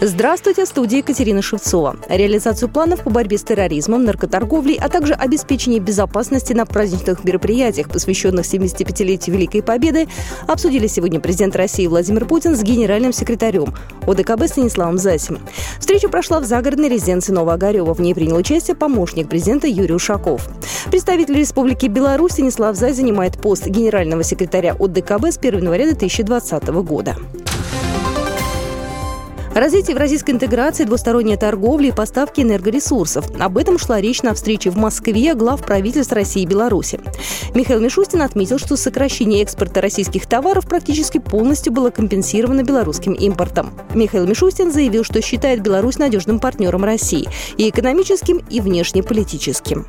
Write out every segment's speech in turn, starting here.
Здравствуйте, студия Екатерина Шевцова. Реализацию планов по борьбе с терроризмом, наркоторговлей, а также обеспечение безопасности на праздничных мероприятиях, посвященных 75-летию Великой Победы, обсудили сегодня президент России Владимир Путин с генеральным секретарем ОДКБ Станиславом Засим. Встреча прошла в загородной резиденции Новоогарева. В ней принял участие помощник президента Юрий Ушаков. Представитель Республики Беларусь Станислав Зай занимает пост генерального секретаря ОДКБ с 1 января 2020 года. Развитие евразийской интеграции, двусторонняя торговля и поставки энергоресурсов. Об этом шла речь на встрече в Москве глав правительств России и Беларуси. Михаил Мишустин отметил, что сокращение экспорта российских товаров практически полностью было компенсировано белорусским импортом. Михаил Мишустин заявил, что считает Беларусь надежным партнером России и экономическим, и внешнеполитическим.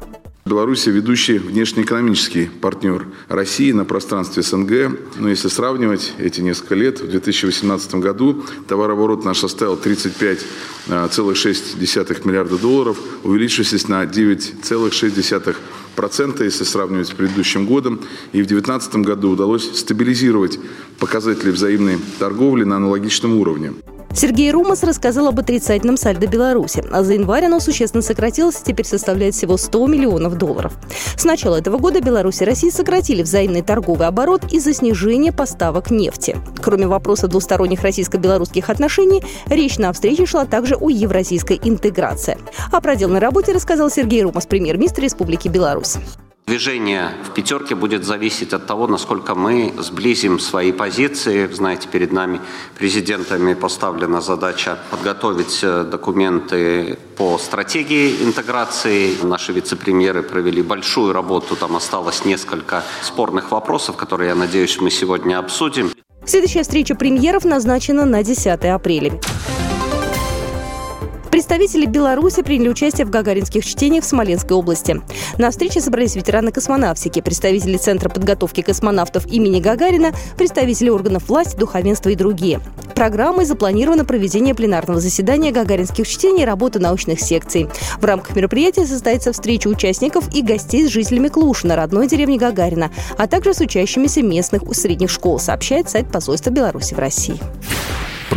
Беларусь – ведущий внешнеэкономический партнер России на пространстве СНГ. Но если сравнивать эти несколько лет, в 2018 году товарооборот наш составил 35,6 а, миллиарда долларов, увеличившись на 9,6 процента, если сравнивать с предыдущим годом. И в 2019 году удалось стабилизировать показатели взаимной торговли на аналогичном уровне. Сергей Румас рассказал об отрицательном сальдо Беларуси. А за январь оно существенно сократилось и теперь составляет всего 100 миллионов долларов. С начала этого года Беларусь и Россия сократили взаимный торговый оборот из-за снижения поставок нефти. Кроме вопроса двусторонних российско-белорусских отношений, речь на встрече шла также о евразийской интеграции. О проделанной работе рассказал Сергей Румас, премьер-министр Республики Беларусь. Движение в пятерке будет зависеть от того, насколько мы сблизим свои позиции. Знаете, перед нами президентами поставлена задача подготовить э, документы по стратегии интеграции. Наши вице-премьеры провели большую работу, там осталось несколько спорных вопросов, которые, я надеюсь, мы сегодня обсудим. Следующая встреча премьеров назначена на 10 апреля. Представители Беларуси приняли участие в гагаринских чтениях в Смоленской области. На встрече собрались ветераны космонавтики, представители Центра подготовки космонавтов имени Гагарина, представители органов власти, духовенства и другие. Программой запланировано проведение пленарного заседания гагаринских чтений и работа научных секций. В рамках мероприятия состоится встреча участников и гостей с жителями Клушина, родной деревни Гагарина, а также с учащимися местных средних школ, сообщает сайт посольства Беларуси в России.